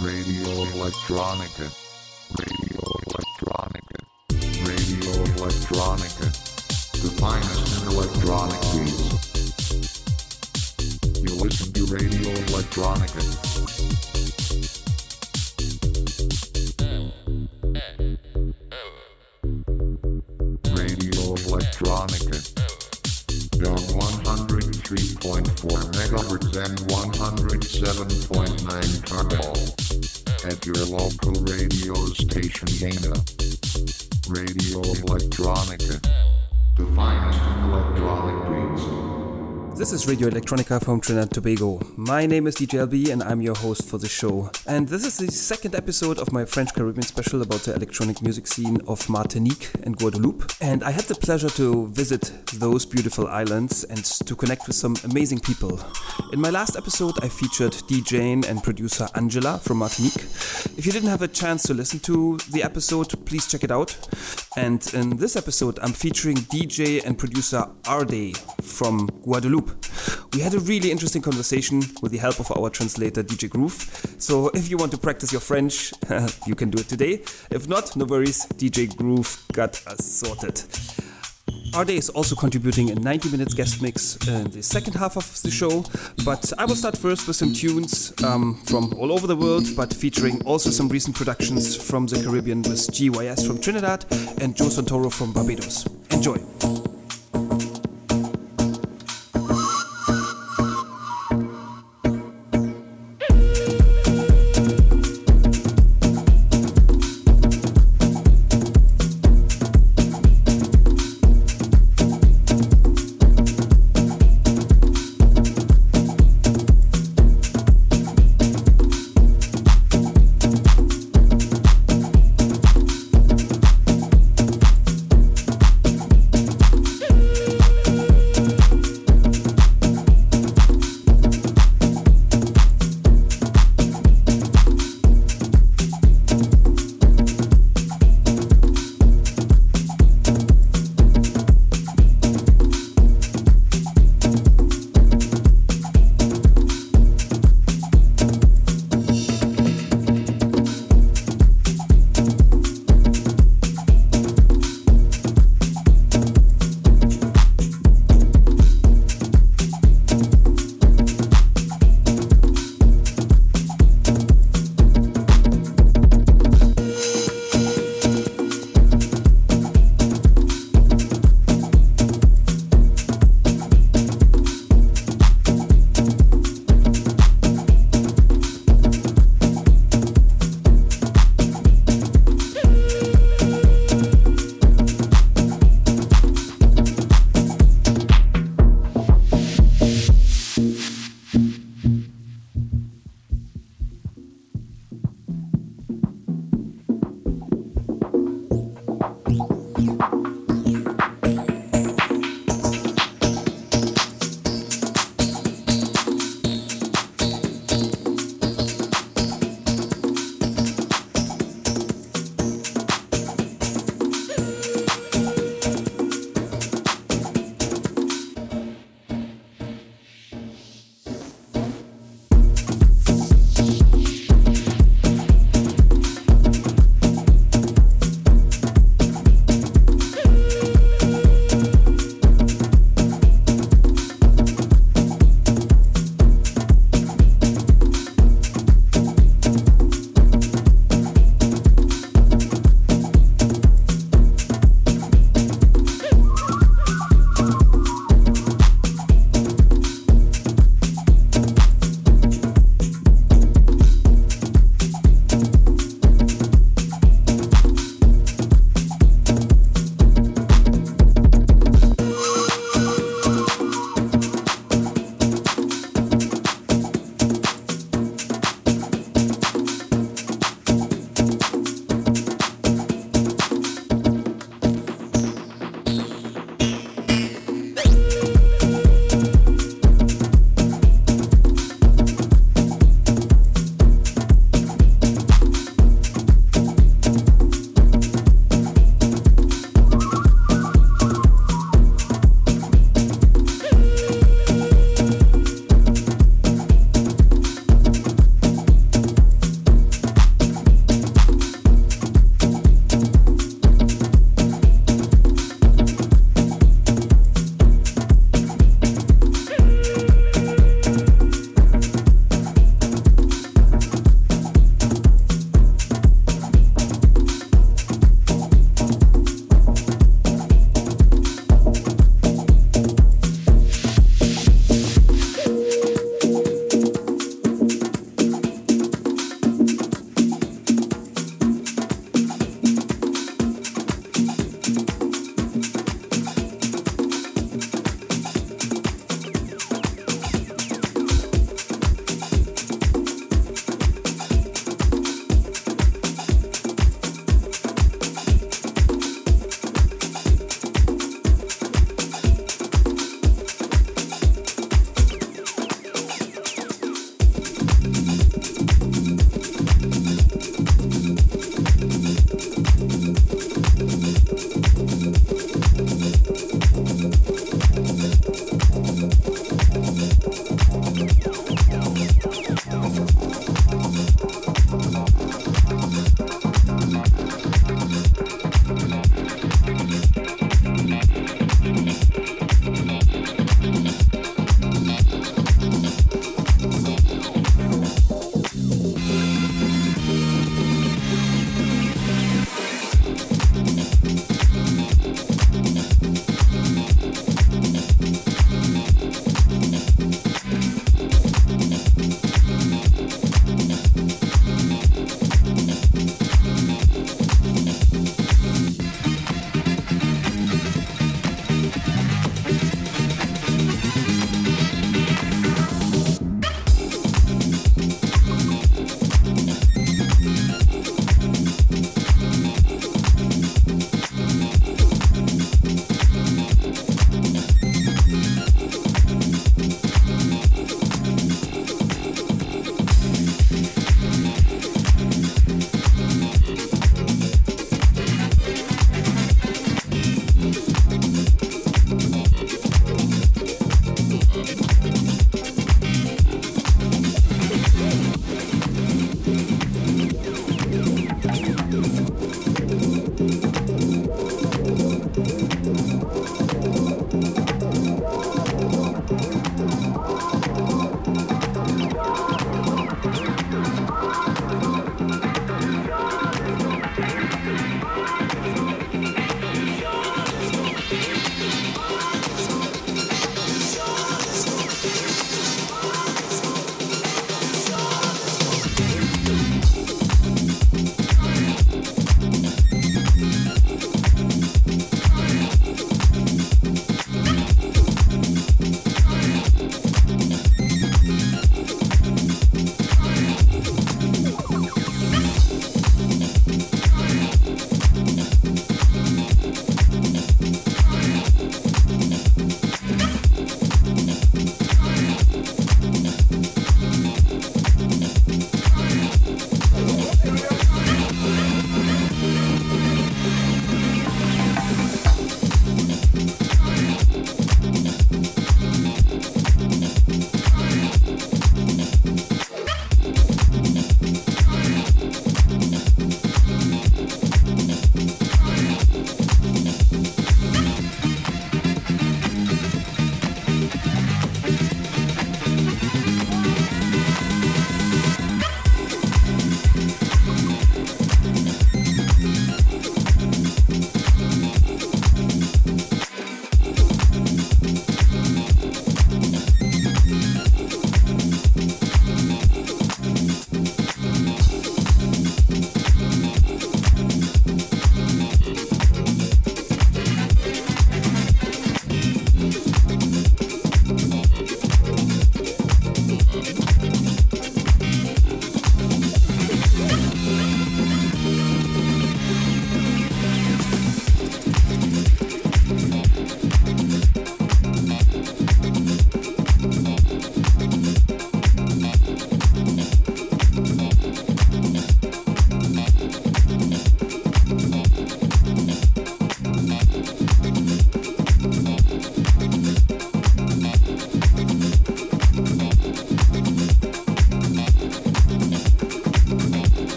Radio Electronica. Radio Electronica. Radio Electronica. The finest in electronic beats. You listen to Radio Electronica. Radio Electronica. On 103.4 megahertz and 107.9 turbo. At your local radio station Dana. Radio Electronica. This is Radio Electronica from Trinidad Tobago. My name is DJ LB and I'm your host for the show. And this is the second episode of my French Caribbean special about the electronic music scene of Martinique and Guadeloupe. And I had the pleasure to visit those beautiful islands and to connect with some amazing people. In my last episode, I featured DJ and producer Angela from Martinique. If you didn't have a chance to listen to the episode, please check it out. And in this episode, I'm featuring DJ and producer R'Daye from Guadeloupe. We had a really interesting conversation with the help of our translator DJ Groove. So if you want to practice your French, you can do it today. If not, no worries, DJ Groove got us sorted. R'Daye is also contributing a 90 minutes guest mix in the second half of the show, but I will start first with some tunes um, from all over the world, but featuring also some recent productions from the Caribbean with GYS from Trinidad and Joe Santoro from Barbados. Enjoy!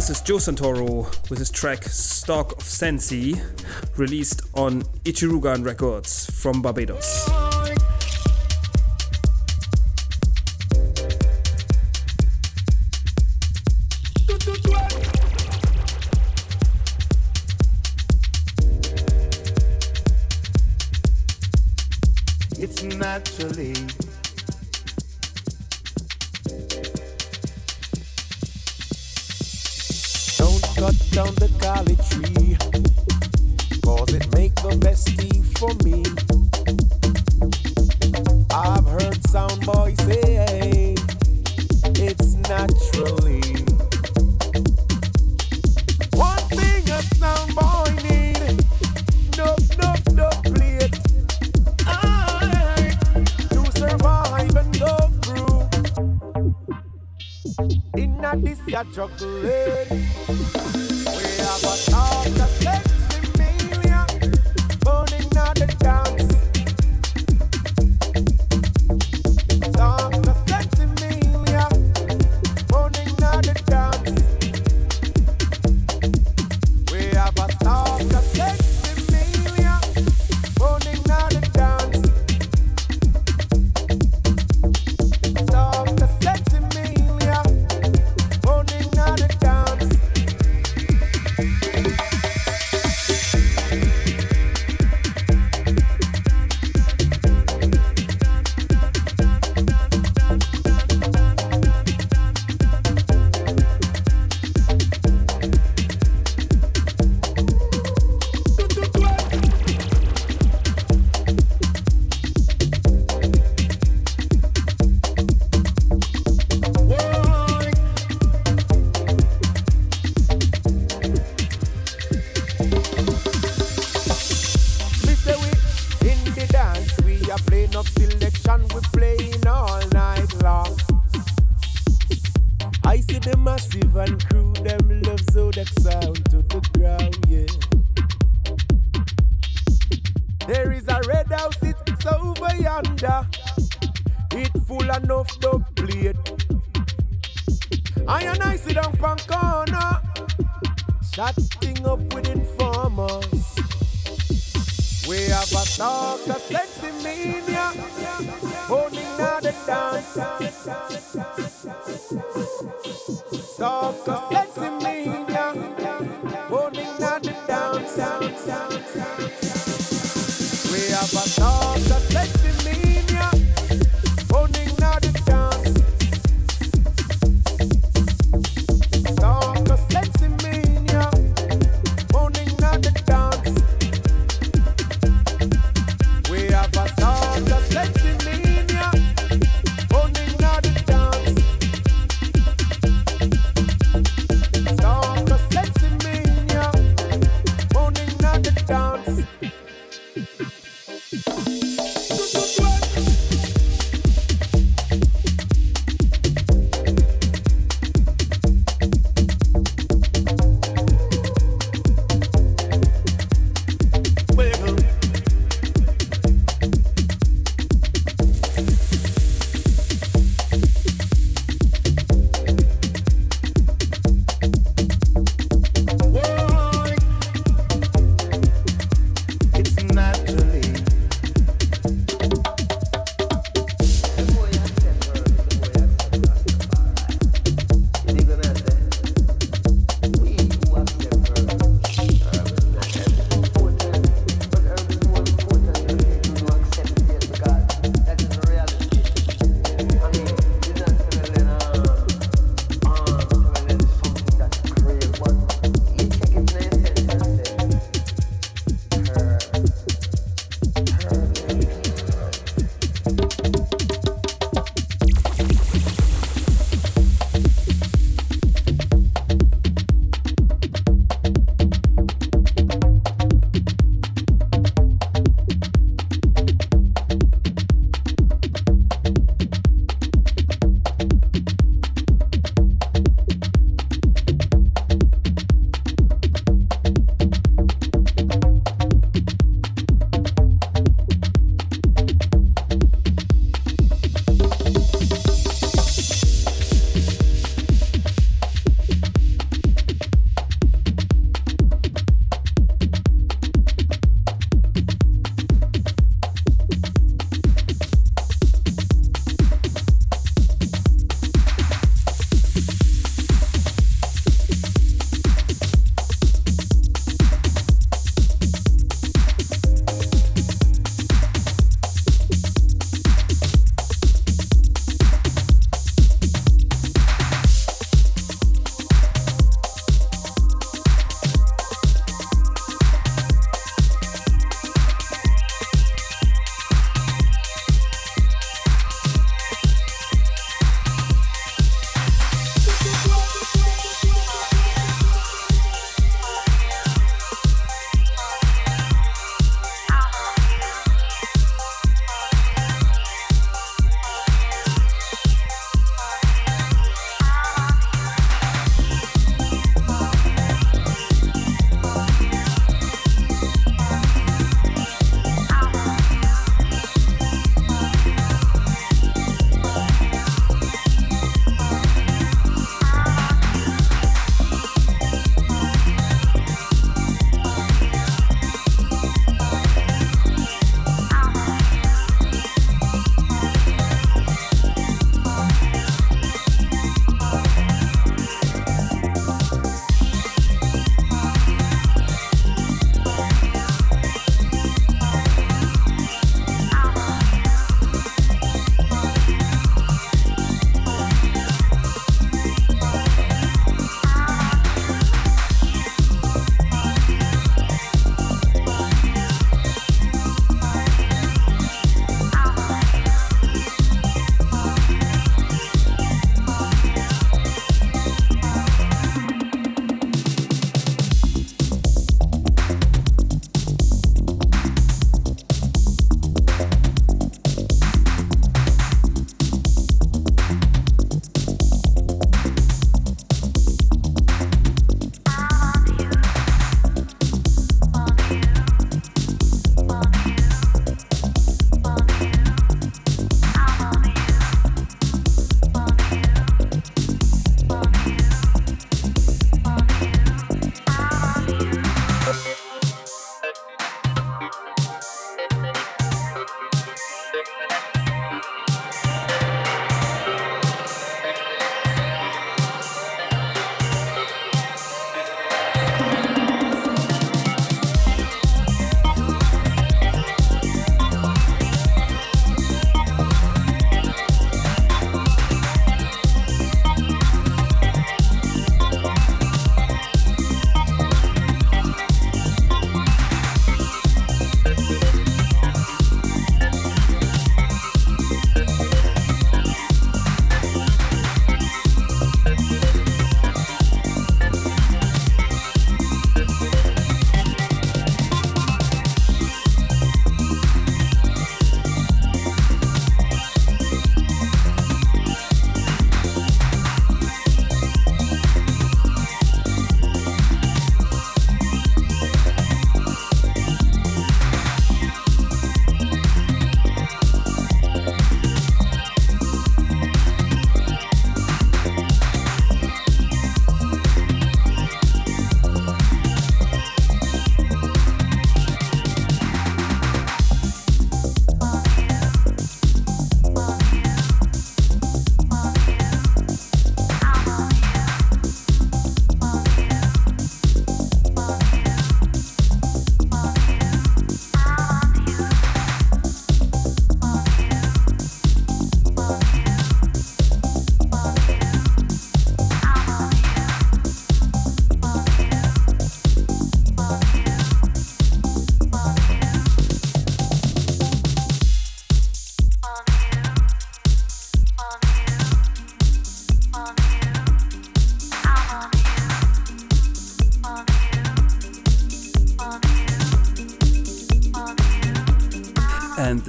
This is Joe Santoro with his track Stock of Sensi, released on Ichirugan Records from Barbados.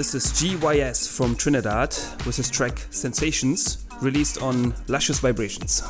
This is GYS from Trinidad with his track Sensations, released on Luscious Vibrations.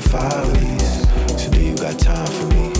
five of. So do you got time for me?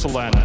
Switzerland.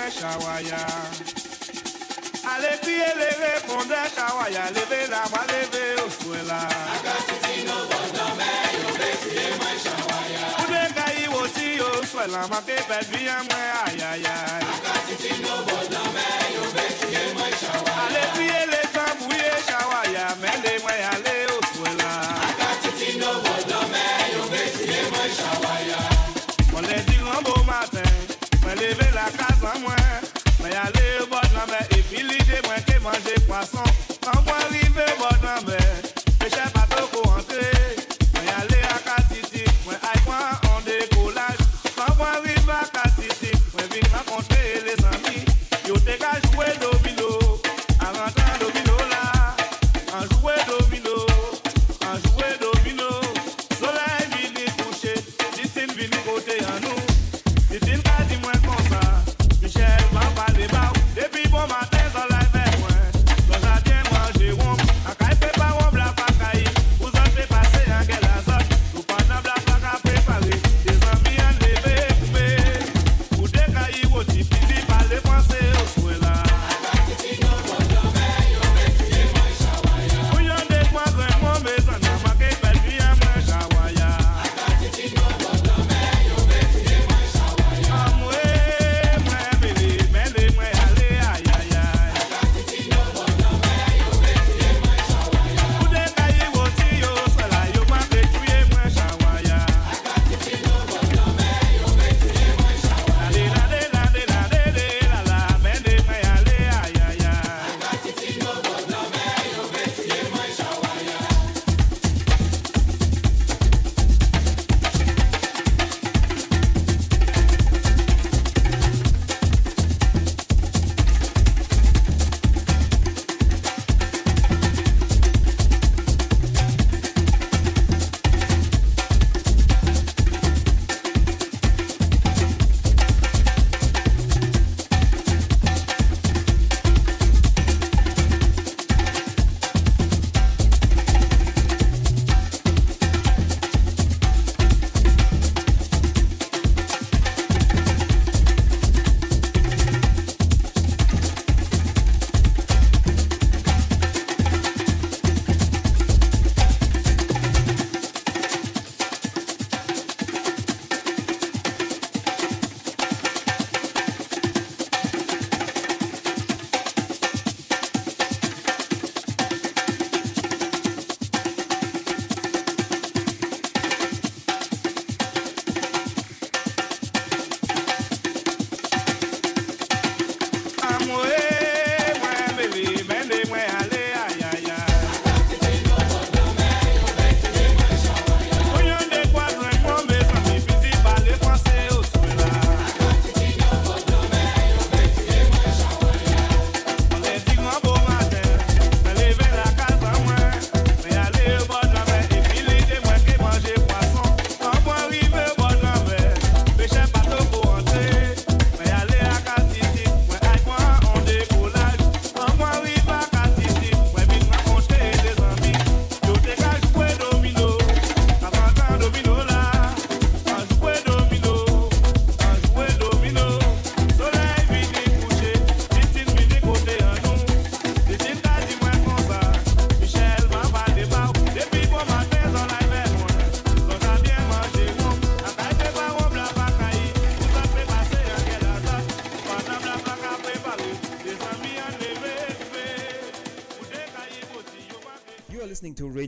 I waya Ale piye leve kondesha waya Leve la ma leve oswela Akatiti no bondo me yo betiye mwencha waya Kudenka iwoti oswela Ma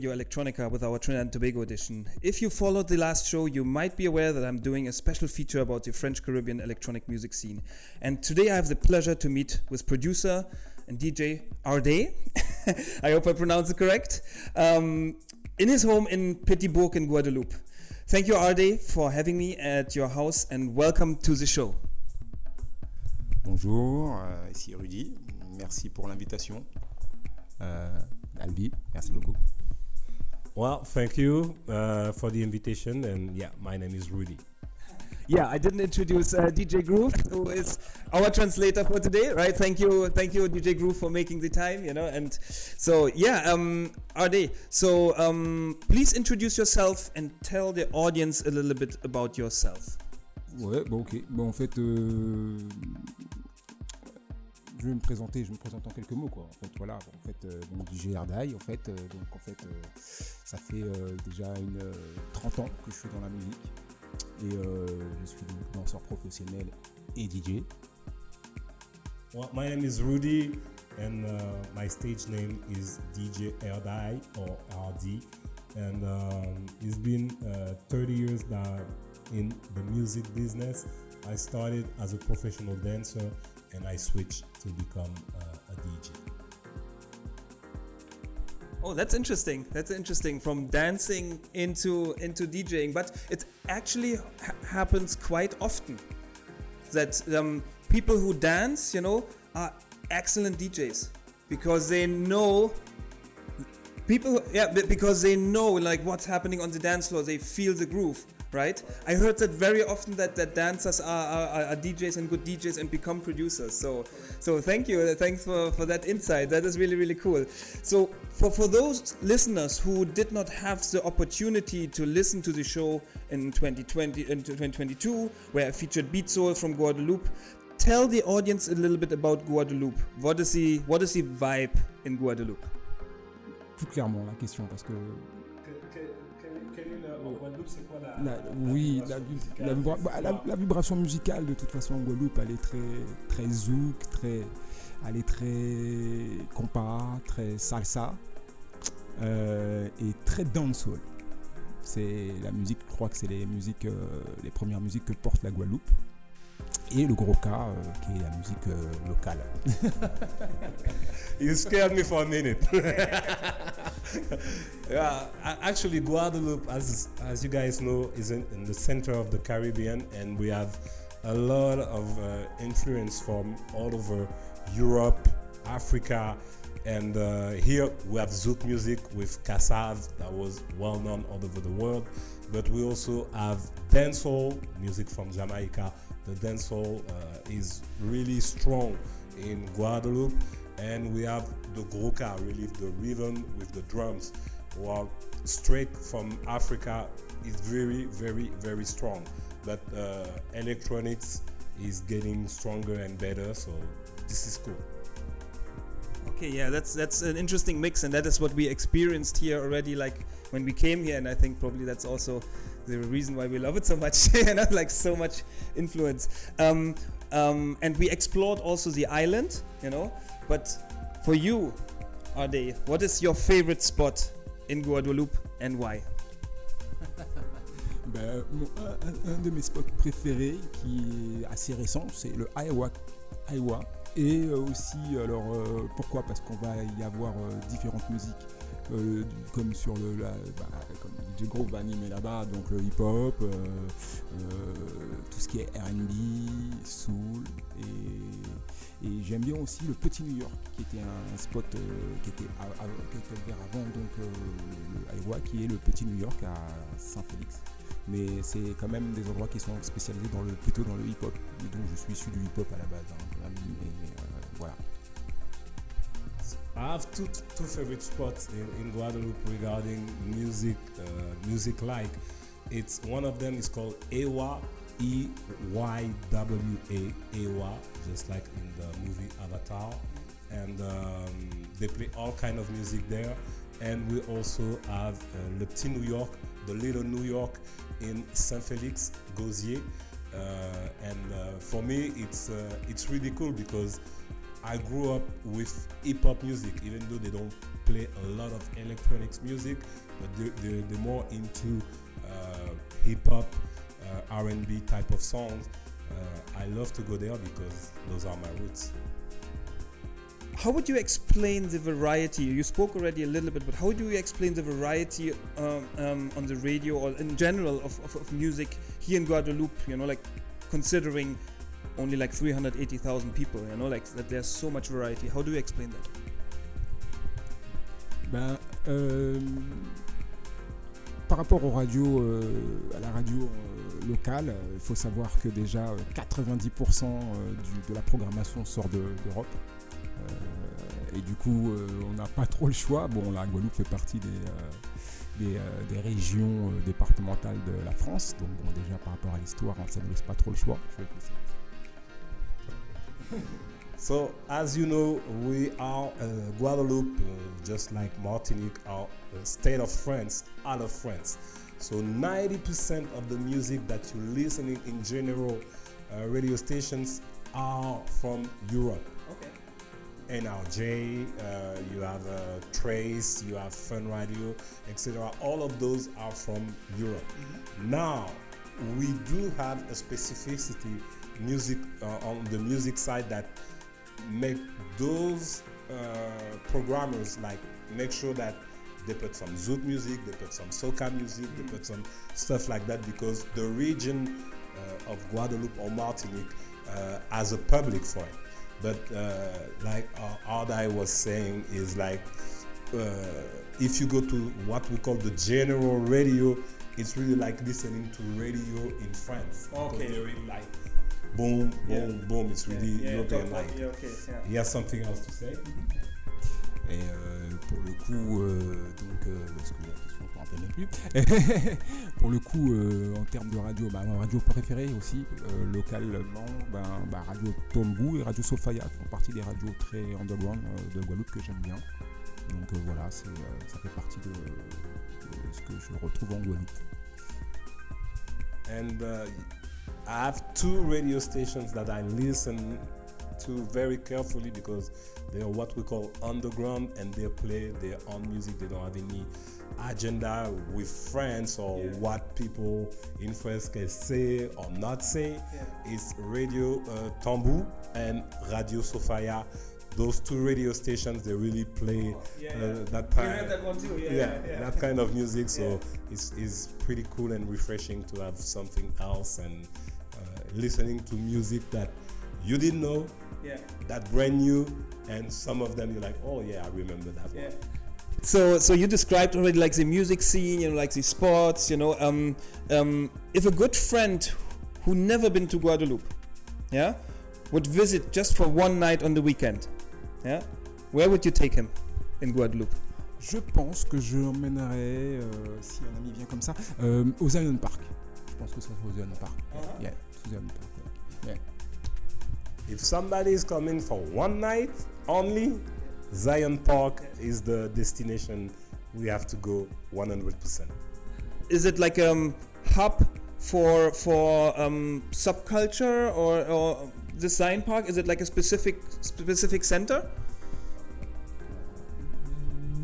Radio Electronica with our Trinidad and Tobago edition. If you followed the last show, you might be aware that I'm doing a special feature about the French Caribbean electronic music scene. And today I have the pleasure to meet with producer and DJ R'Daye. I hope I pronounced it correct. Um, in his home in Petit-Bourg in Guadeloupe. Thank you, R'Daye, for having me at your house and welcome to the show. Bonjour, euh, ici Rudy. Merci pour l'invitation. thank you uh, for the invitation. And yeah, my name is Rudy. Yeah, I didn't introduce uh, DJ Groove, who is our translator for today, right? Thank you, thank you, DJ Groove, for making the time. You know, and so yeah, um, Ade. So um, please introduce yourself and tell the audience a little bit about yourself. Ouais, bon, ok. Bon, en fait, euh, je vais me présenter, je me présente en quelques mots, quoi. En fait, voilà, en fait, euh, DJ Erdai, en fait, euh, donc en fait, euh, ça fait euh, déjà une euh, 30 ans que je suis dans la musique et euh, je suis danseur professionnel et DJ. Well, my name is Rudy, and uh, my stage name is DJ Erdai or RD. And um, it's been uh, 30 years now in the music business. I started as a professional dancer and I switched to become uh, a DJ. Oh, that's interesting. That's interesting. From dancing into into DJing, but it actually ha- happens quite often that um, people who dance, you know, are excellent DJs because they know people. Yeah, because they know like what's happening on the dance floor. They feel the groove. Right, I heard that very often that, that dancers are, are, are DJs and good DJs and become producers. So, so thank you, thanks for, for that insight. That is really really cool. So, for, for those listeners who did not have the opportunity to listen to the show in 2020 in 2022, where I featured Beat Soul from Guadeloupe, tell the audience a little bit about Guadeloupe. What is the what is the vibe in Guadeloupe? Tout clairement la question parce que La- oui, la, vi- la vibra- la- la vibration musicale de toute façon en Guadeloupe, elle est très, très zouk, très, elle est très compas, très salsa euh, et très dancehall. C'est la musique, je crois que c'est les musiques, euh, les premières musiques que porte la Guadeloupe. Et le gwoka, euh, qui est la musique euh, locale. You scared me for a minute. yeah, actually, Guadeloupe, as as you guys know, is in, in the center of the Caribbean, and we have a lot of uh, influence from all over Europe, Africa, and uh, here we have Zouk music with Kassav that was well known all over the world, but we also have dancehall music from Jamaica. The dancehall uh, is really strong in Guadeloupe, and we have the Gwoka, really the rhythm with the drums, who are straight from Africa, is very, very, very strong. But uh, electronics is getting stronger and better, so this is cool. Okay, yeah, that's that's an interesting mix, and that is what we experienced here already. Like when we came here, and I think probably that's also the reason why we love it so much. you know, like so much influence. Um, um, and we explored also the island, you know. But for you, Ade, what is your favorite spot in Guadeloupe and why? Ben, mon- un, un- de mes spots préférés qui est assez récent, c'est le Eywa. Eywa. Et euh, aussi, alors euh, pourquoi Parce qu'on va y avoir euh, différentes musiques, euh, comme sur le, la, bah, comme Grove va animer là-bas, donc le hip-hop, euh, euh, tout ce qui est R&B, soul, et, j'aime bien aussi le Petit New York, qui était un spot qui, était à- à- avant, donc Iowa, qui est le Petit New York à Saint-Félix mais c'est quand même des endroits qui sont spécialisés dans le, plutôt dans le hip-hop. Et donc je suis issu du hip-hop à la base. hein, I have two two favorite spots in, in Guadeloupe regarding music, uh, music like. It's one of them is called Eywa, E Y W A, Eywa, just like in the movie Avatar, and um, they play all kind of music there. And we also have uh, Le Petit New York, the Little New York in Saint Felix, Gosier. Uh, and uh, for me, it's uh, it's really cool because I grew up with hip hop music, even though they don't play a lot of electronics music, but they're, they're, they're more into uh, hip hop, uh, R&B type of songs. Uh, I love to go there because those are my roots. How would you explain the variety? You spoke already a little bit, but how do you explain the variety um, um, on the radio or in general of, of, of music here in Guadeloupe? You know, like considering only like 380,000 people, you know, like that there's so much variety. How do you explain that? Ben, euh, par rapport euh, à la radio euh, locale, il faut savoir que déjà euh, 90% euh, du- de la programmation sort de- d'Europe. Et du coup, on n'a pas trop le choix. Bon, la Guadeloupe fait partie des, régions départementales de la France. Donc, déjà par rapport à l'histoire, on ne laisse pas trop le choix. So, as you know, we are uh, Guadeloupe, uh, just like Martinique, are a state of France, out of France. So, 90% of the music that you're listening in general uh, radio stations are from Europe. Okay. NRJ, uh, you have uh, Trace, you have Fun Radio, etc. All of those are from Europe. Now, we do have a specificity music uh, on the music side that make those uh, programmers like make sure that they put some zouk music, they put some soca music, they put some stuff like that because the region uh, of Guadeloupe or Martinique uh, has a public for it. But uh, like uh, R'Daye was saying, is like uh, if you go to what we call the general radio, it's really like listening to radio in France. Okay. They're really like boom, boom, Yeah. boom. It's really European like. Yeah, okay. Yeah. He has something else to say. Et euh, pour le coup, euh, donc, euh, parce que la question, je me rappelle même plus. pour le coup, euh, en termes de radio, bah, ma radio préférée aussi, euh, localement, ben, bah, Radio Tombou et Radio Sofaya font partie des radios très underground euh, de Guadeloupe que j'aime bien. Donc euh, voilà, c'est, euh, ça fait partie de, de ce que je retrouve en Guadeloupe. And uh, I have two radio stations that I listen to very carefully because they are what we call underground and they play their own music. They don't have any agenda with friends or what people in France can say or not say. It's Radio uh, Tambu and Radio Sofia. Those two radio stations, they really play uh, that kind. yeah, that kind of music. So it's, it's pretty cool and refreshing to have something else and uh, listening to music that you didn't know, Yeah. that brand new, and some of them you're like, oh yeah, I remember that one. So, so you described already like the music scene, you know, like the sports, you know. Um, um, if a good friend who never been to Guadeloupe, yeah, would visit just for one night on the weekend, yeah, where would you take him in Guadeloupe? Je pense que je l'emmènerai, euh, si un ami vient comme ça, euh, au Zion Park. Je pense que ça sera au Zion Park. Yeah, au Zion Park. ouais. Yeah. If somebody is coming for one night only, Zion Park is the destination we have to go 100%. Is it like a um, hub for for um, subculture or, or the Zion Park? Is it like a specific specific center?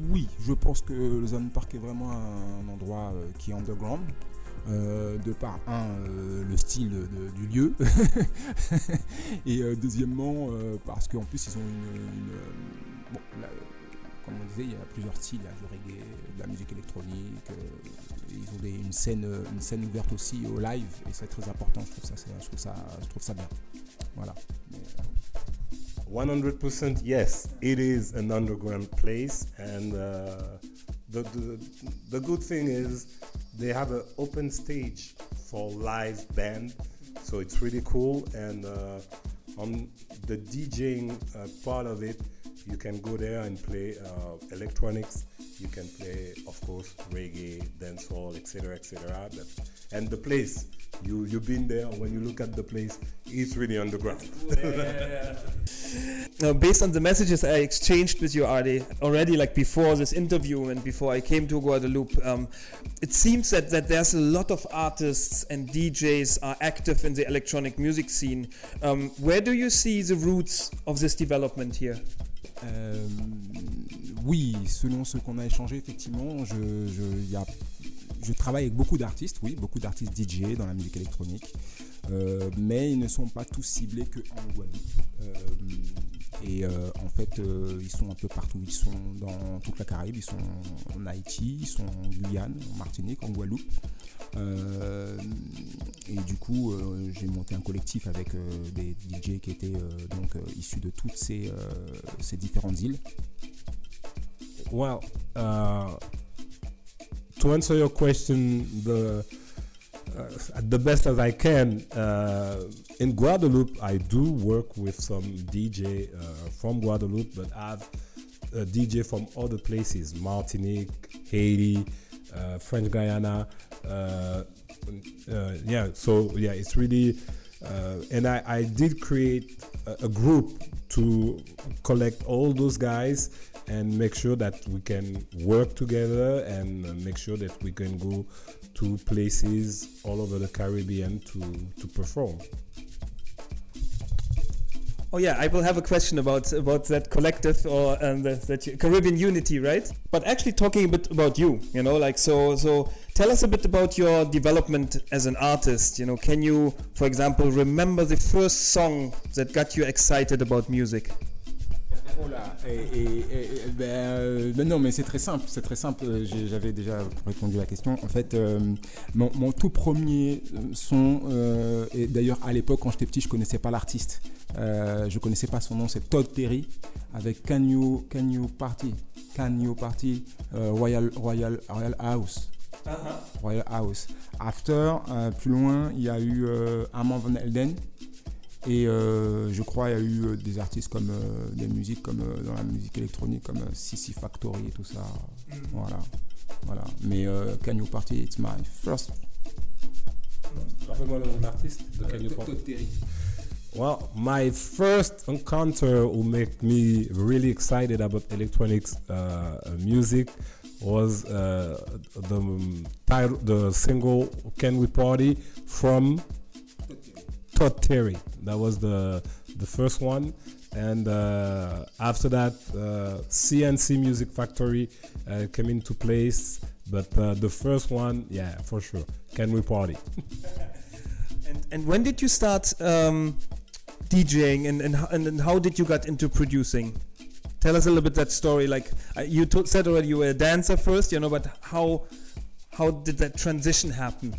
Oui, je pense que le Zion Park est vraiment un endroit euh, qui est underground. Euh, de par un euh, le style du lieu. Et euh, deuxièmement parce qu'en plus ils ont une, bon, comme on disait il y a plusieurs styles il du reggae de la musique électronique ils ont une scène une scène ouverte aussi au live et c'est très important je trouve ça je trouve ça je trouve ça bien. Voilà. Mais, euh, 100% yes it is an underground place and uh, the, the good thing is they have an open stage for live band so it's really cool. And uh, on the DJing uh, part of it you can go there and play uh, electronics you can play of course reggae dancehall etc etc and the place you you've been there when you look at the place it's really underground Now, based on the messages I exchanged with you, R'Daye, already like before this interview and before I came to Guadeloupe, um, it seems that, that there's a lot of artists and DJs are active in the electronic music scene. Um, where do you see the roots of this development here? Euh, oui, selon ce qu'on a échangé, effectivement, je, travaille avec beaucoup d'artistes, oui, beaucoup d'artistes DJ dans la musique électronique, euh, mais ils ne sont pas tous ciblés que en Guadeloupe. Euh, et euh, en fait, euh, ils sont un peu partout. Ils sont dans toute la Caraïbe, ils sont en Haïti, ils sont en Guyane, en Martinique, en Guadeloupe. Euh, et du coup, j'ai monté un collectif avec des DJ qui étaient donc issus de toutes ces, différentes îles. Well, uh, to answer your question, uh, the best as I can uh, in Guadeloupe, I do work with some DJ uh, from Guadeloupe, but I've uh, DJ from other places, Martinique, Haiti, uh, French Guyana. Uh, uh, yeah, so yeah, it's really, and I, I did create a, a group to collect all those guys and make sure that we can work together and make sure that we can go to places all over the Caribbean to, to perform. Oh yeah, I will have a question about about that collective or um, the, that Caribbean unity, right? But actually, talking a bit about you, you know, like so. So tell us a bit about your development as an artist. You know, can you, for example, remember the first song that got you excited about music? Oh là, et, et- et- ben, euh, ben non, mais c'est très simple, c'est très simple. euh, J'avais déjà répondu à la question. En fait, euh, mon, mon tout premier son, euh, et d'ailleurs à l'époque quand j'étais petit, je connaissais pas l'artiste. Je connaissais pas son nom, c'est Todd Terry avec Can You, Can You Party, Can You Party, Royal, Royal, Royal House. Royal House. After, plus loin, il y a eu Armand Van Helden. Et euh, je crois il y a eu euh, des artistes comme euh, des musiques comme euh, dans la musique électronique comme euh, Sissy Factory et tout ça. Voilà. Voilà. Mais euh, Can You Party, it's my first. Rappelle-moi le nom de l'artiste de Can You Party. Well, my first encounter who made me really excited about electronics uh, music was uh, the um, title, the single "Can We Party" from Todd Terry. That was the the first one, and uh, after that, uh, C+C Music Factory uh, came into place. But uh, the first one, yeah, for sure, "Can We Party." And and when did you start um, DJing and and, and and how did you get into producing? Tell us a little bit that story. Like uh, you said already, you were a dancer first, you know, but how how did that transition happen?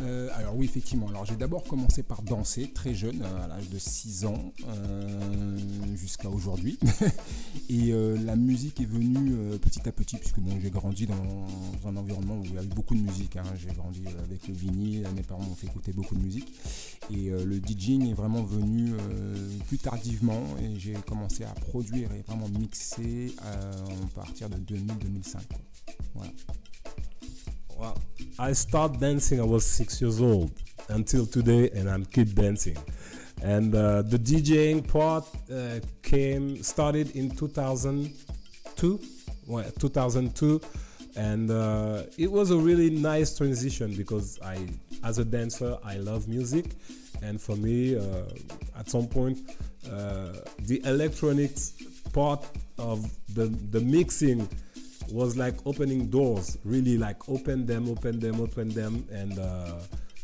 Euh, alors oui, effectivement. Alors j'ai d'abord commencé par danser très jeune, euh, à l'âge de 6 ans, euh, jusqu'à aujourd'hui. Et la musique est venue petit à petit, puisque bon, j'ai grandi dans un environnement où il y avait beaucoup de musique. hein. J'ai grandi avec le vinyle, mes parents m'ont fait écouter beaucoup de musique. Et le DJing est vraiment venu plus tardivement et j'ai commencé à produire et vraiment mixer à partir de 2000-2005. Voilà. Well, I started dancing. I was six years old until today, and I'm keep dancing. And uh, the DJing part uh, came started in 2002. Well, 2002, and uh, it was a really nice transition because I, as a dancer, I love music, and for me, uh, at some point, uh, the electronics part of the the mixing was like opening doors really like open them open them open them. And uh,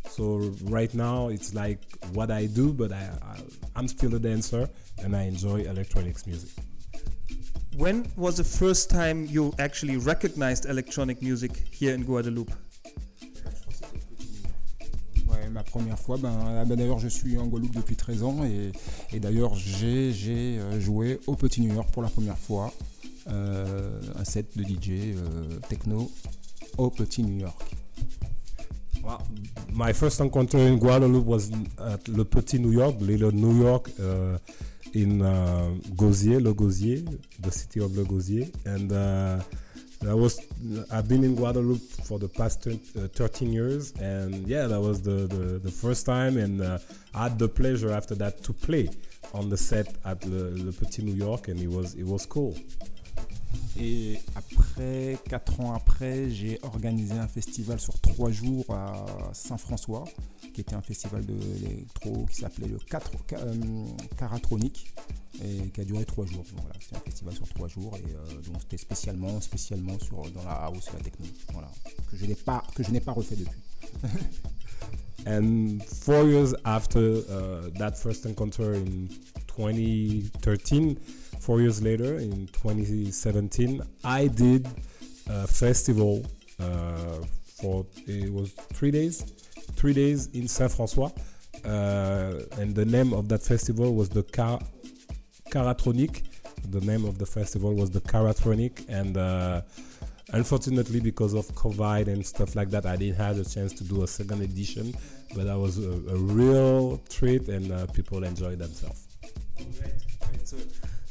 so right now it's like what i do but I, I i'm still a dancer and i enjoy electronics music. When was the first time you actually recognized electronic music here in Guadeloupe? Ouais, ma première fois, ben, ah ben, d'ailleurs je suis en Guadeloupe depuis 13 ans et, et d'ailleurs j'ai j'ai, euh, joué au Petit New York pour la première fois. euh, un set de DJ euh, techno au Petit New York. well, my first encounter in guadeloupe was at le petit new york little new york uh, in uh, gosier le gosier the city of le gosier. And uh, that was i've been in guadeloupe for the past 10, uh, 13 years. And yeah that was the, the, the first time. And uh, i had the pleasure after that to play on the set at le, le petit new york. And it was it was cool Et après, 4 ans après, j'ai organisé un festival sur 3 jours à Saint-François, qui était un festival de l'électro qui s'appelait le 4, euh, Caratronic, et qui a duré 3 jours. Voilà, c'était un festival sur 3 jours, et euh, donc c'était spécialement, spécialement sur, dans la house et la techno, voilà, que je n'ai pas, pas refait depuis. And four years after uh, that first encounter in 2013, four years later in 2017, I did a festival uh, for it was three days, three days in Saint François, uh, and the name of that festival was the Car- Caratronic. The name of the festival was the Caratronic, and uh, unfortunately, because of COVID and stuff like that, I didn't have a chance to do a second edition. But that was a, a real treat, and uh, people enjoyed themselves. So,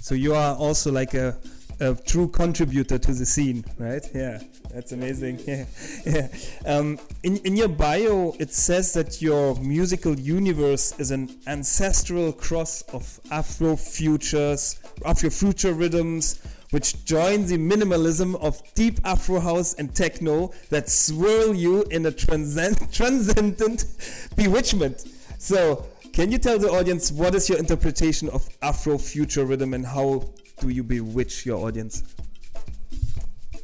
So you are also like a, a true contributor to the scene, right? Yeah, that's amazing. Yeah, yeah. Um, in in your bio, it says that your musical universe is an ancestral cross of Afro futures, Afro future rhythms, which join the minimalism of deep Afro house and techno that swirl you in a transcend- transcendent bewitchment. So, can you tell the audience what is your interpretation of Afro future rhythm and how do you bewitch your audience?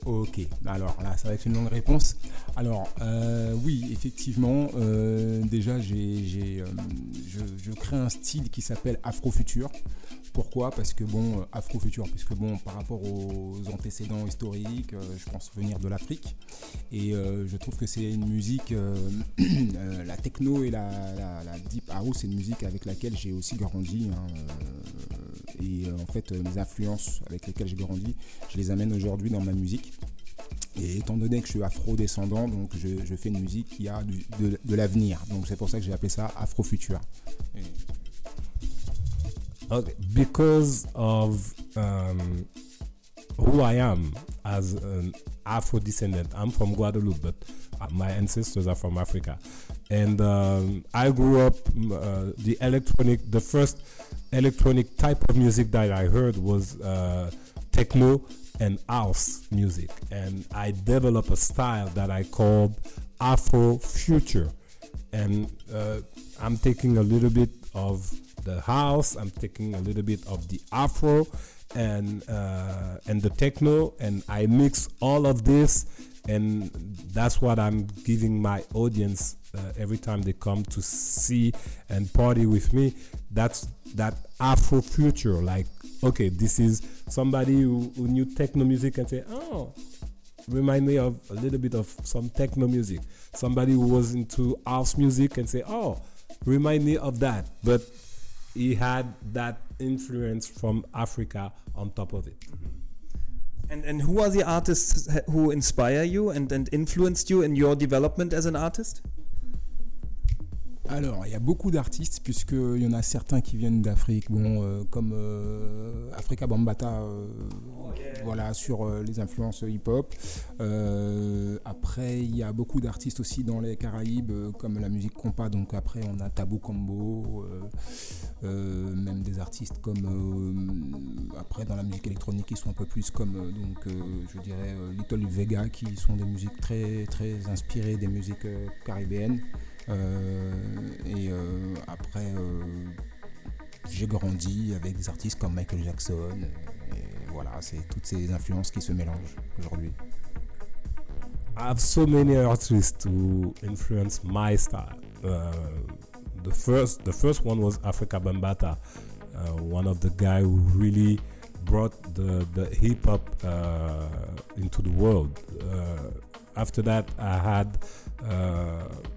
Ok, alors là, ça va être une longue réponse. Alors, euh, oui, effectivement, euh, déjà, j'ai, euh, je, je crée un style qui s'appelle Afrofutur. Pourquoi Parce que, bon, Afrofutur, puisque, bon, par rapport aux antécédents historiques, euh, je pense venir de l'Afrique. Et euh, je trouve que c'est une musique, euh, euh, la techno et la, deep house, c'est une musique avec laquelle j'ai aussi grandi. hein, euh, et euh, en fait, euh, mes influences avec lesquelles j'ai grandi, je les amène aujourd'hui dans ma musique. Et étant donné que je suis afro-descendant, donc je, fais une musique qui a de l'avenir. Donc c'est pour ça que j'ai appelé ça Afrofutur. Okay, because of um, who I am as an Afro descendant. I'm from Guadeloupe, but uh, my ancestors are from Africa, and um, I grew up. Uh, the electronic, the first electronic type of music that I heard was uh, techno and house music, and I developed a style that I called Afro future and uh, I'm taking a little bit of the house. I'm taking a little bit of the afro and uh, and the techno, and I mix all of this, and that's what I'm giving my audience uh, every time they come to see and party with me. That's that afro future. Like, okay, this is somebody who, who knew techno music and say, oh, remind me of a little bit of some techno music. Somebody who was into house music and say, "Oh, remind me of that." But he had that influence from Africa on top of it. And, and who are the artists who inspire you and, and influenced you in your development as an artist? Alors, il y a beaucoup d'artistes, puisqu'il y en a certains qui viennent d'Afrique, euh, comme euh, Africa Bambata, euh, voilà, sur les influences hip-hop. Après, il y a beaucoup d'artistes aussi dans les Caraïbes, comme la musique compas, donc après, on a Tabou Combo, même des artistes comme, après, dans la musique électronique, qui sont un peu plus comme, donc, je dirais, Little Vega, qui sont des musiques très, très inspirées des musiques caribéennes. Euh, et euh, après, euh, j'ai grandi avec des artistes comme Michael Jackson. Et voilà, c'est toutes ces influences qui se mélangent aujourd'hui. I have so many artists who influence my style. Uh, the first, the first one was Africa Bambata, uh, one of the guy who really brought the the hip hop uh, into the world. Uh, after that, I had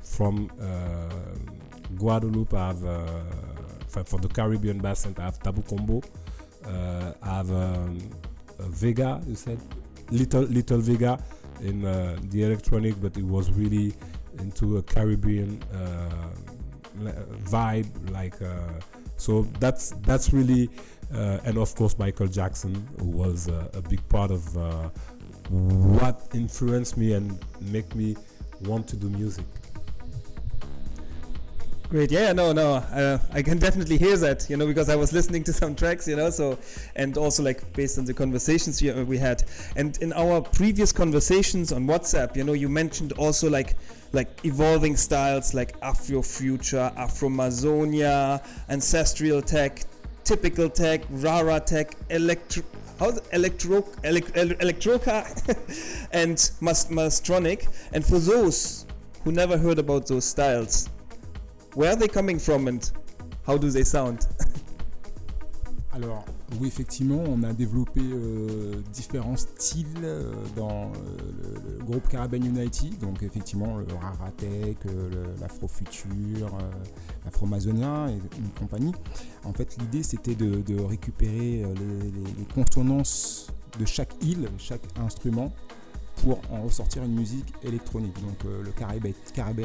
from uh, Guadeloupe. I have uh, for, the Caribbean Basin. I have Tabou Combo. Uh, I have um, uh, Vega. You said little little Vega in uh, the electronic, but it was really into a Caribbean uh, vibe. Like uh, so, that's that's really, uh, and of course Michael Jackson who was uh, a big part of uh, what influenced me and make me want to do music. Great, yeah, no, no, uh, I can definitely hear that, you know, because I was listening to some tracks, you know, so, and also like based on the conversations we, we had, and in our previous conversations on WhatsApp, you know, you mentioned also like, like evolving styles like Afro Future, Afro Amazonia, ancestral tech, typical tech, rara tech, electro, how's electro, elec- electroca, and mas- mastronic, and for those who never heard about those styles, where are they coming from and how do they sound? Alors, oui, effectivement, on a développé euh, différents styles euh, dans euh, le, groupe Caribbean United. Donc, effectivement, le Raratech, le- l'Afrofutur, l'Afro-Amazonien et une compagnie. En fait, l'idée, c'était de, récupérer les, consonances de chaque île, chaque instrument, pour en ressortir une musique électronique. Donc, le Caribbean, Caraïbe,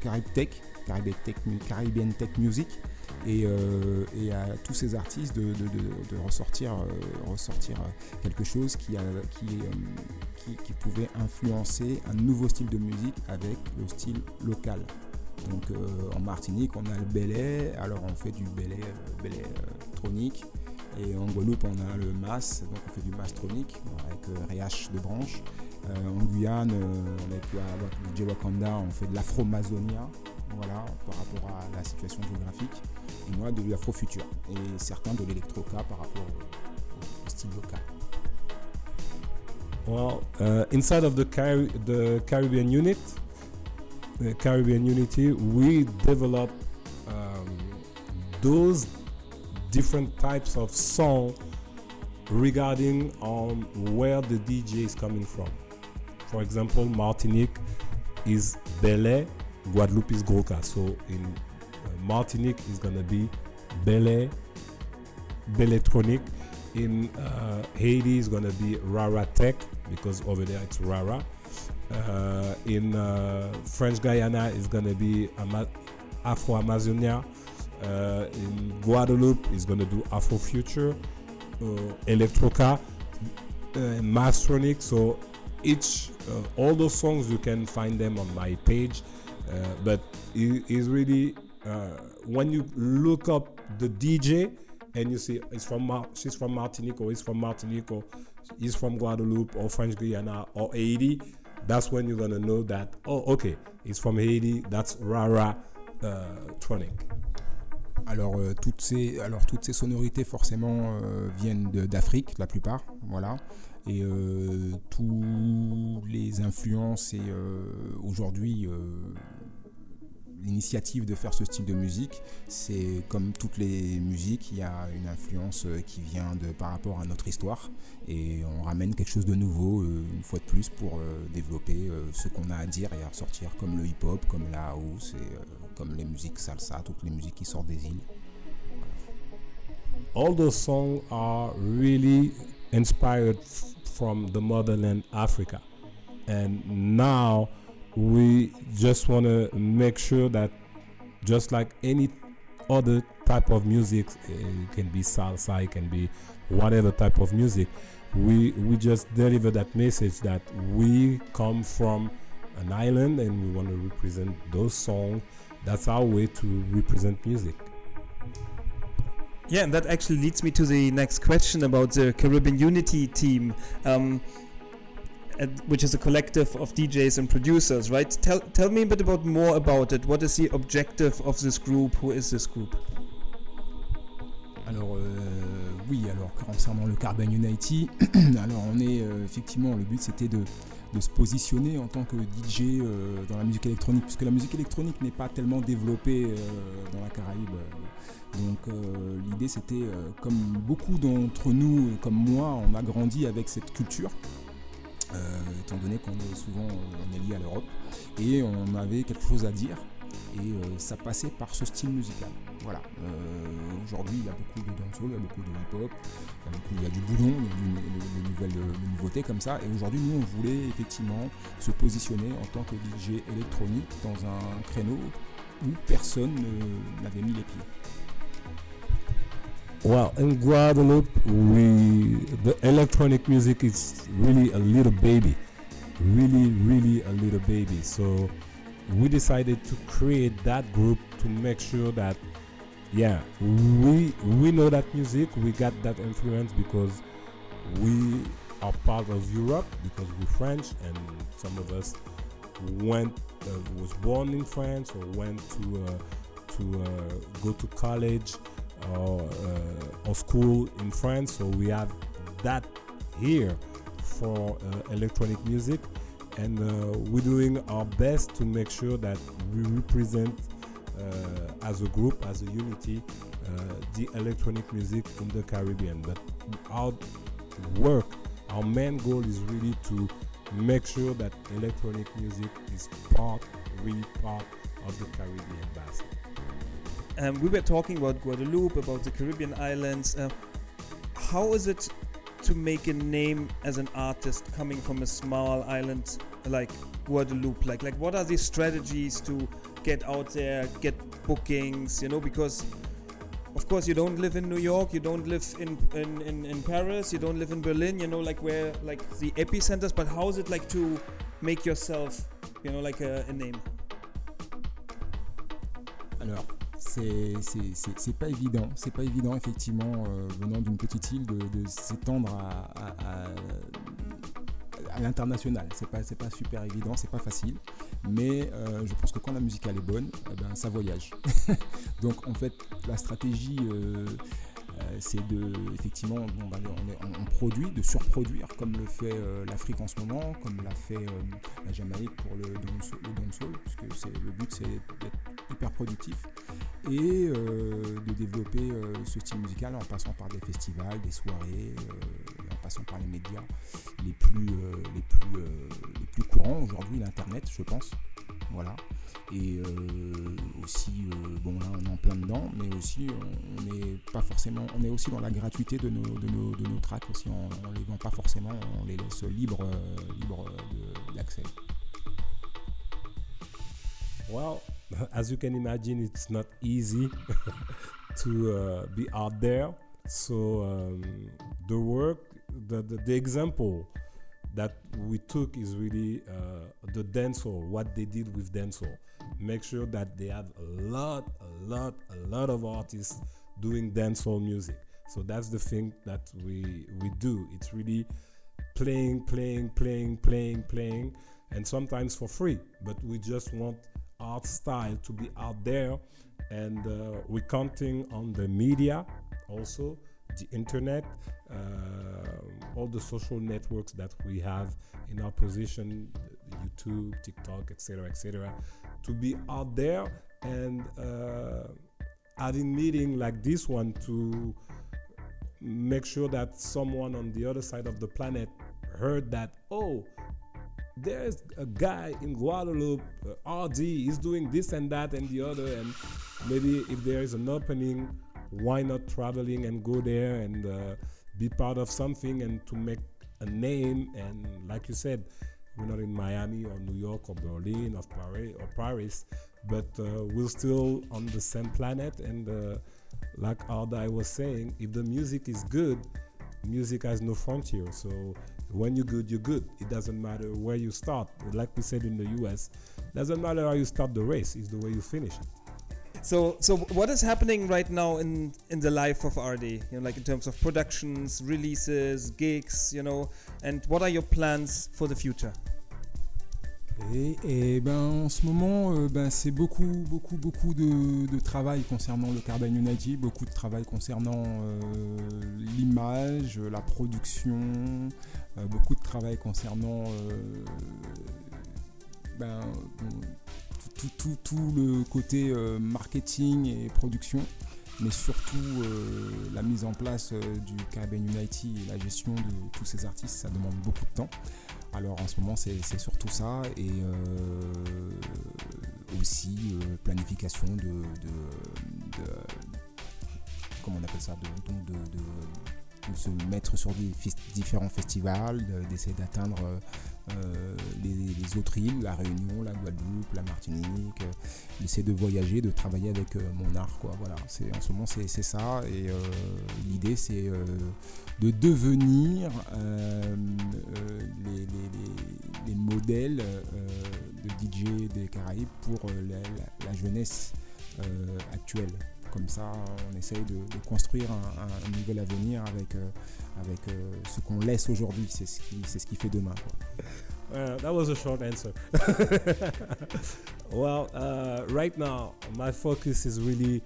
Caraïbe Tech, Caribbean Tech, Caribbean Tech Music, et, euh, et à tous ces artistes de, ressortir, euh, ressortir quelque chose euh, qui, qui pouvait influencer un nouveau style de musique avec le style local. Donc en Martinique, on a le belay, alors on fait du belay, tronique. Et en Guadeloupe, on a le mas, donc on fait du mas tronique avec réhache de branches. En Guyane, avec le Wakanda, on fait de l'afro-mazonia, voilà, par rapport à la situation géographique. Et moi, de. Et certains de par rapport au, au style local. Well, uh, inside of the, Car- the Caribbean unit, the Caribbean unity, we develop um, those different types of song regarding on where the DJ is coming from. For example, Martinique is Belay, Guadeloupe is Groka. So in Martinique is gonna be Belay, Belétronic. In uh, Haiti is gonna be Rara Tech because over there it's Rara. Uh, in uh, French Guyana is gonna be Ama- Afro Amazonia. Uh, in Guadeloupe is gonna do Afro Future, uh, Electroca, Mastronic. So each uh, all those songs you can find them on my page. Uh, but it is really uh, when you look up the DJ and you see it's from Mar- she's from Martinique or he's from Martinique or he's from Guadeloupe or French Guyana or Haiti, that's when you're gonna know that oh okay he's from Haiti. That's Rara uh, Tronic. Alors, euh, toutes ces, alors toutes ces sonorités forcément euh, viennent de- d'Afrique, la plupart, voilà. Et euh, tous les influences et euh, aujourd'hui euh, l'initiative de faire ce style de musique, c'est comme toutes les musiques, il y a une influence euh, qui vient de par rapport à notre histoire et on ramène quelque chose de nouveau euh, une fois de plus pour euh, développer ce qu'on a à dire et à ressortir comme le hip-hop, comme la house comme les musiques salsa, toutes les musiques qui sortent des îles. all those songs are really inspired from the motherland Africa. And now we just want to make sure that just like any other type of music, uh, it can be salsa, it can be whatever type of music, we we just deliver that message that we come from an island and we want to represent those songs. That's our way to represent music. Yeah, and that actually leads me to the next question about the Caribbean Unity team, um, which is a collective of DJs and producers, right? Tell tell me a bit about more about it. What is the objective of this group? Who is this group? Alors euh, oui, alors concernant le Carbon Unity, alors on est euh, effectivement le but c'était de, de se positionner en tant que DJ euh, dans la musique électronique, puisque la musique électronique n'est pas tellement développée euh, dans la Caraïbe. Donc euh, l'idée c'était, euh, comme beaucoup d'entre nous, comme moi, on a grandi avec cette culture. Euh, étant donné qu'on est souvent euh, on est lié à l'Europe et on avait quelque chose à dire et euh, ça passait par ce style musical. Voilà. Aujourd'hui, il y a beaucoup de dancehall, il y a beaucoup de hip-hop, il y a, du boulon, il y a du- de, de nouvelles nouveautés comme ça. Et aujourd'hui, nous, on voulait effectivement se positionner en tant que DJ électronique dans un créneau où personne ne- n'avait mis les pieds. Well, in Guadeloupe, we the electronic music is really a little baby, really, really a little baby. So we decided to create that group to make sure that, yeah, we we know that music, we got that influence because we are part of Europe because we're French, and some of us went uh, was born in France or went to uh, to uh, go to college or, uh, school in France. So we have that here for uh, electronic music, and uh, we're doing our best to make sure that we represent as a group, as a unity, the electronic music in the Caribbean. But our work, our main goal is really to make sure that electronic music is part, really part of the Caribbean basket. Um, we were talking about Guadeloupe, about the Caribbean islands. Uh, how is it to make a name as an artist coming from a small island like Guadeloupe? Like, like what are the strategies to get out there, get bookings, you know, because of course you don't live in New York, you don't live in, in, in, in Paris, you don't live in Berlin, you know, like where like the epicenters, but how is it like to make yourself, you know, like a, a name? Alors, c'est pas évident. C'est pas évident, effectivement, euh, venant d'une petite île, de, s'étendre à, à- l'international. C'est pas, pas super évident, c'est pas facile. Mais euh, je pense que quand la musique elle est bonne, eh ben, ça voyage. Donc, en fait, la stratégie. euh, c'est de effectivement bah, on, produit, de surproduire comme le fait euh, l'Afrique en ce moment, comme l'a fait euh, la Jamaïque pour le dancehall, le dancehall, puisque c'est le but c'est d'être hyper productif et euh, de développer euh, ce style musical en passant par des festivals, des soirées, euh, en passant par les médias les plus, euh, les plus, euh, les plus courants aujourd'hui, l'internet, je pense. Voilà. Et euh, aussi, euh, bon là on est en plein dedans, mais aussi on n'est pas forcément, on est aussi dans la gratuité de nos, de nos, de nos tracks aussi. On, les vend pas forcément, on les laisse libres, euh, libres d'accès. Well, as you can imagine, it's not easy to uh, be out there. So um, the work, the, the the example that we took is really uh, the dancehall. What they did with dancehall. Make sure that they have a lot, a lot, a lot of artists doing dancehall music. So that's the thing that we we do. It's really playing, playing, playing, playing, playing, and sometimes for free. But we just want art style to be out there, and uh, we're counting on the media also, the internet, all the social networks that we have in our position, YouTube, TikTok, etc., etc., to be out there and uh, having meeting like this one to make sure that someone on the other side of the planet heard that oh there's a guy in Guadeloupe, uh, R'Daye, is doing this and that and the other, and maybe if there is an opening, why not traveling and go there and uh, be part of something and to make a name? And like you said, we're not in Miami or New York or Berlin or Paris, or Paris but uh, we're still on the same planet. And uh, like Arda was saying, if the music is good, music has no frontier. So when you're good, you're good. It doesn't matter where you start. Like we said in the US, doesn't matter how you start the race, it's the way you finish it. So, so what is happening right now in in the life of RD? You know, like in terms of productions, releases, gigs, you know, and what are your plans for the future? Et, et ben, en ce moment, euh, ben, c'est beaucoup, beaucoup, beaucoup de, de travail concernant le Carbine United, beaucoup de travail concernant euh, l'image, la production, euh, beaucoup de travail concernant euh, ben, tout, tout- tout le côté euh, marketing et production, mais surtout euh, la mise en place euh, du Caribbean United et la gestion de tous ces artistes, ça demande beaucoup de temps. Alors en ce moment c'est surtout ça et aussi planification de, de- comment on appelle ça de, de, se mettre sur des différents festivals, de- d'essayer d'atteindre euh, euh, les, autres îles, la Réunion, la Guadeloupe, la Martinique, euh, d'essayer de voyager, de travailler avec euh, mon art quoi. Voilà, en ce moment c'est ça et euh, l'idée c'est euh, de devenir euh, euh, les, les- les- les modèles euh, de DJ des Caraïbes pour euh, la, jeunesse euh, actuelle. Comme ça, on essaye de, construire un, nouvel avenir avec, euh, avec euh, ce qu'on laisse aujourd'hui. C'est ce, qui- c'est ce qui fait demain. that was a short answer. well, uh, right now, my focus is really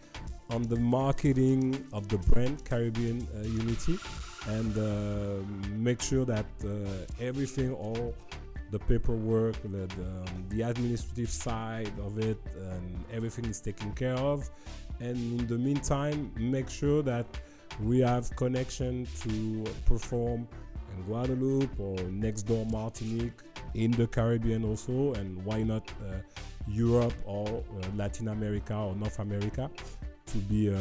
on the marketing of the brand Caribbean uh, Unity and uh, make sure that uh, everything, all the paperwork, the, the, um, the administrative side of it, and everything is taken care of. And in the meantime, make sure that we have connection to perform in Guadeloupe or next door Martinique, in the Caribbean also, and why not uh, Europe or uh, Latin America or North America to be uh,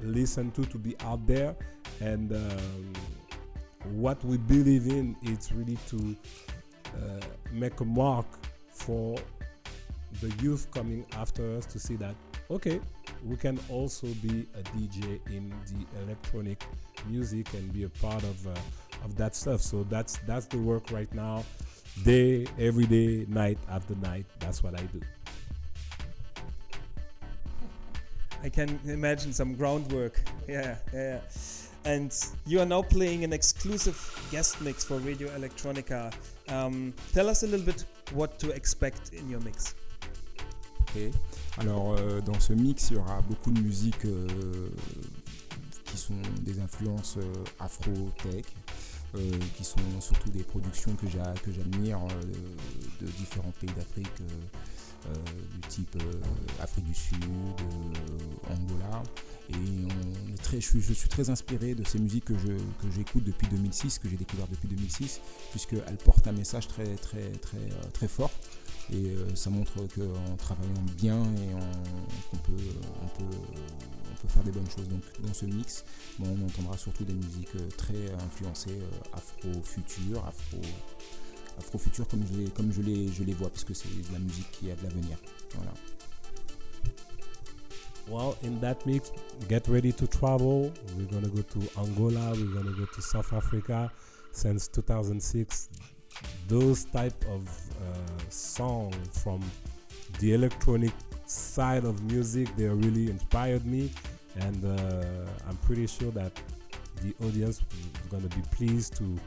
listened to, to be out there. And um, what we believe in is really to uh, make a mark for the youth coming after us to see that okay, we can also be a DJ in the electronic music and be a part of uh, of that stuff. So that's that's the work right now, day every day, night after night. That's what I do. I can imagine some groundwork. Yeah, yeah. And you are now playing an exclusive guest mix for Radio Electronica. Um, tell us a little bit what to expect in your mix. Alors, euh, dans ce mix, il y aura beaucoup de musiques euh, qui sont des influences euh, afro-tech, qui sont surtout des productions que j'a- que j'admire de différents pays d'Afrique, du type Afrique du Sud, Angola. Et je, suis, très inspiré de ces musiques que j'écoute depuis 2006, que j'ai découvert depuis 2006, puisqu'elles portent un message très, très, très, très fort. Et euh, ça montre qu'en travaillant bien et qu'on peut, on peut, on peut faire des bonnes choses. Donc dans ce mix, bon, on entendra surtout des musiques euh, très influencées euh, afro-futur, afro, afro-futur comme je les, comme je les, je les vois, parce que c'est de la musique qui a de l'avenir. Voilà. Well, in that mix, get ready to travel. We're gonna go to Angola. We're gonna go to South Africa. Since 2006, those type of uh, song from the electronic side of music, they really inspired me, and uh, I'm pretty sure that the audience is gonna be pleased to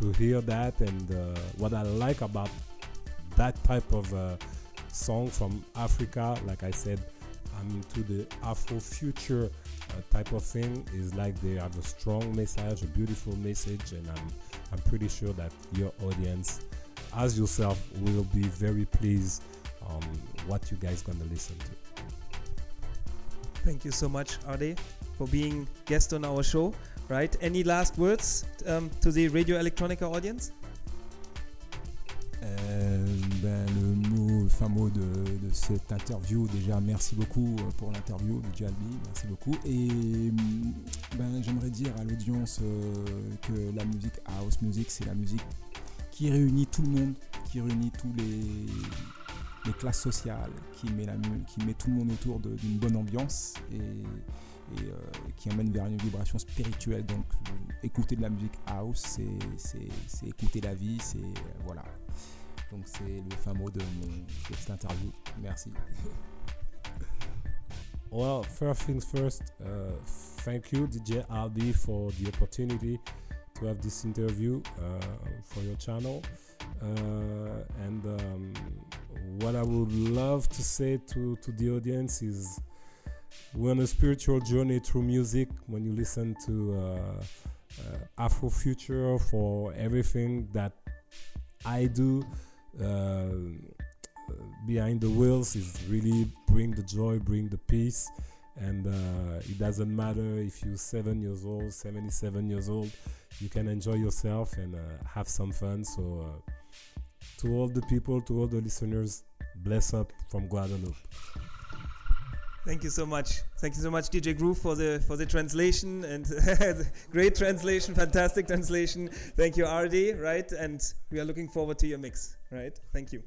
to hear that. And uh, what I like about that type of uh, song from Africa, like I said, I'm into the Afro future uh, type of thing. Is like they have a strong message, a beautiful message, and I'm I'm pretty sure that your audience, as yourself, will be very pleased on what you guys gonna listen to. Thank you so much, Ade, for being guest on our show. Right? Any last words um, to the Radio Electronica audience? Euh, ben, le mot, mot de, de cette interview, déjà merci beaucoup euh, pour l'interview de Jalbi, merci beaucoup. Et hum, ben, j'aimerais dire à l'audience euh, que la musique house music, c'est la musique qui réunit tout le monde, qui réunit tous les, classes sociales, qui met, tout le monde autour d'une bonne ambiance et, euh, qui amène vers une vibration spirituelle. Donc euh, écouter de la musique house, c'est- écouter la vie, c'est euh, voilà. Donc c'est le fin mot de, mon, de cette interview. Merci. Well, first things first, uh, thank you, DJ Albi, for the opportunity to have this interview uh, for your channel. Uh, and um, what I would love to say to, to the audience is we're on a spiritual journey through music. When you listen to uh, uh, Afrofuture for everything that I do, behind the wheels is really bring the joy, bring the peace, and uh, it doesn't matter if you're seven years old, 77 years old, you can enjoy yourself and uh, have some fun. So, uh, to all the people, to all the listeners, bless up from Guadeloupe. Thank you so much. Thank you so much, DJ Groove, for the for the translation and great translation, fantastic translation. Thank you, R'Daye. Right, and we are looking forward to your mix. Right, thank you.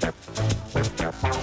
Thank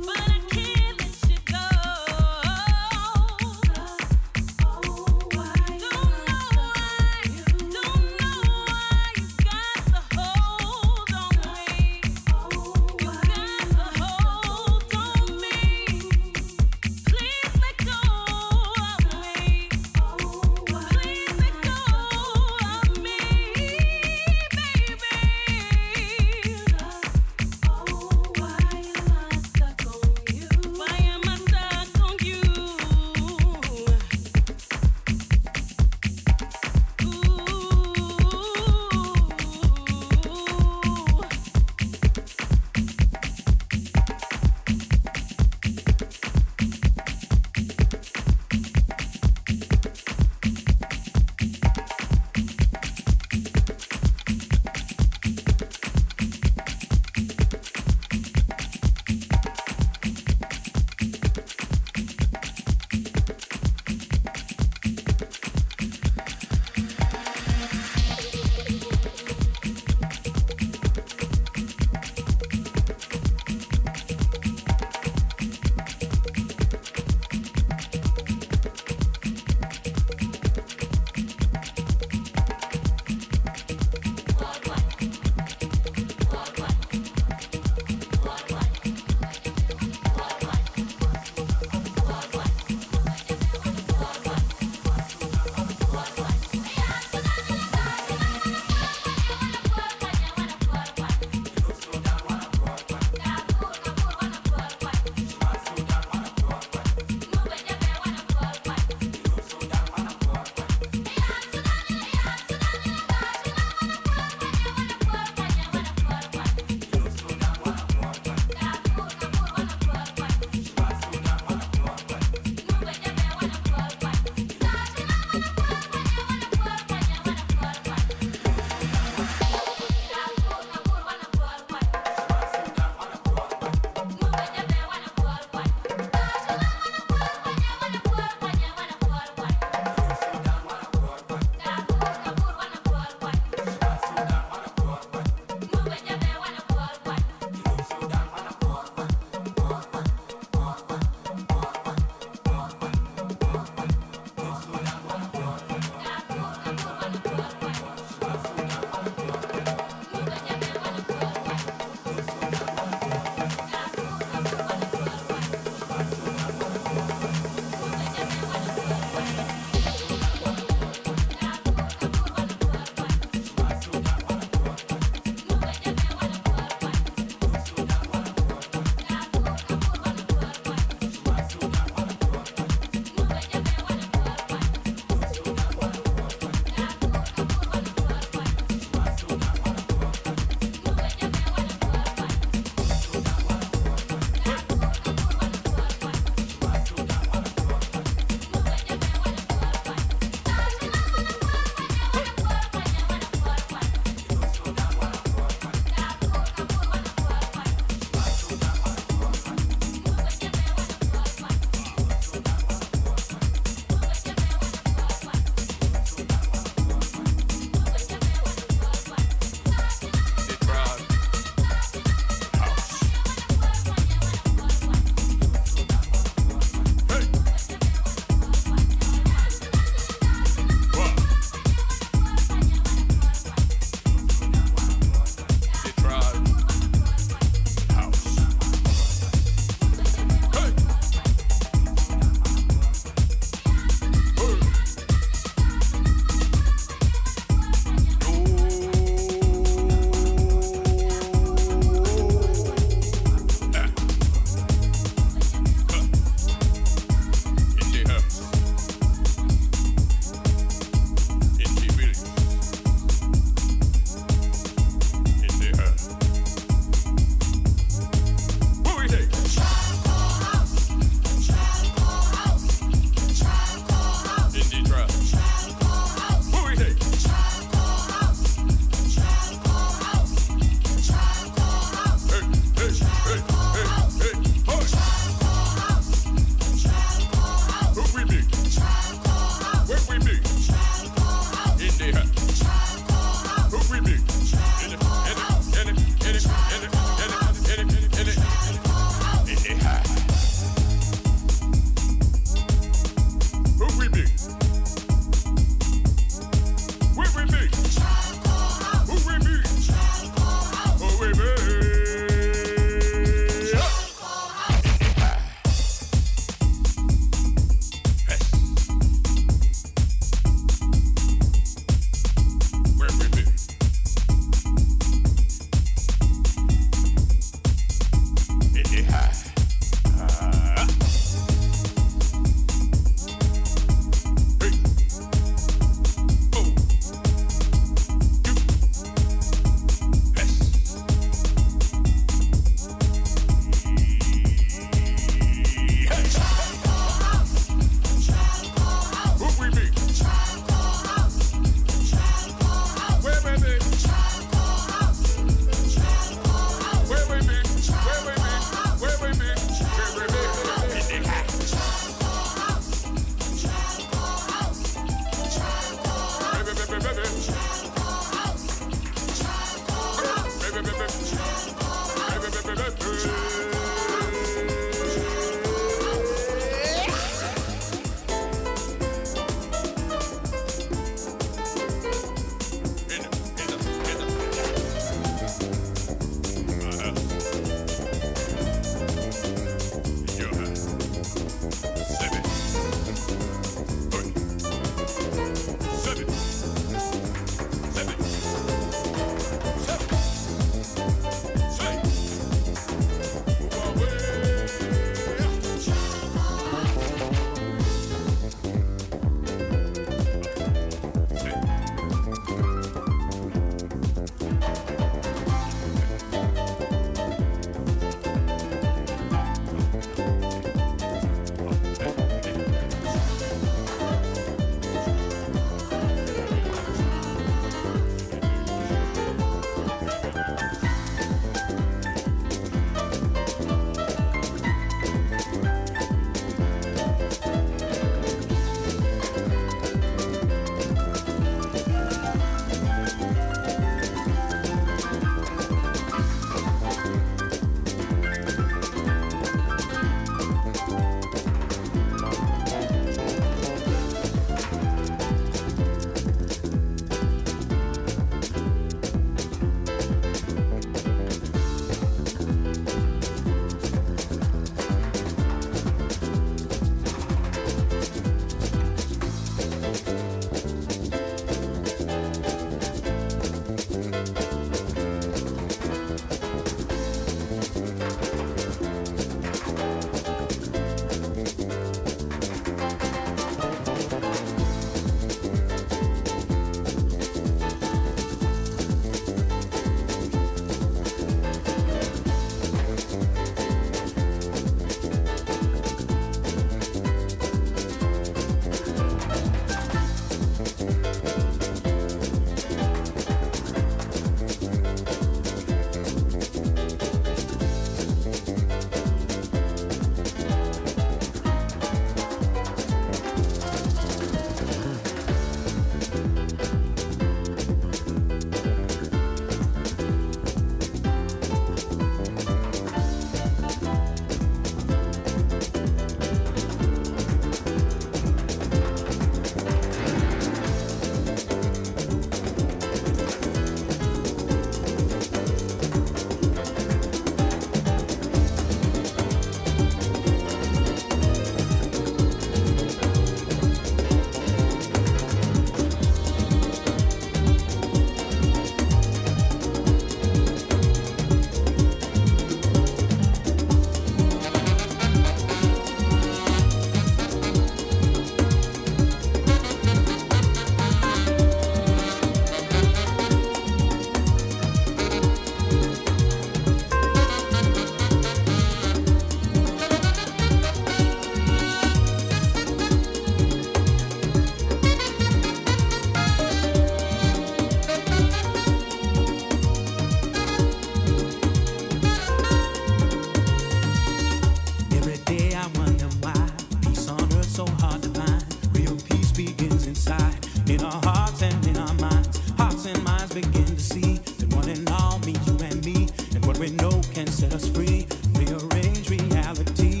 can set us free, rearrange reality.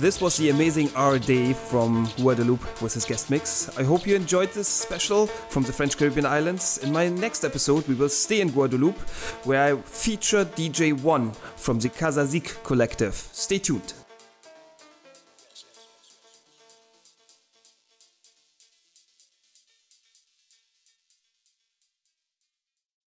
This was the amazing R'Daye from Guadeloupe with his guest mix. I hope you enjoyed this special from the French Caribbean islands. In my next episode, we will stay in Guadeloupe, where I feature DJ One from the Kazazik collective. Stay tuned.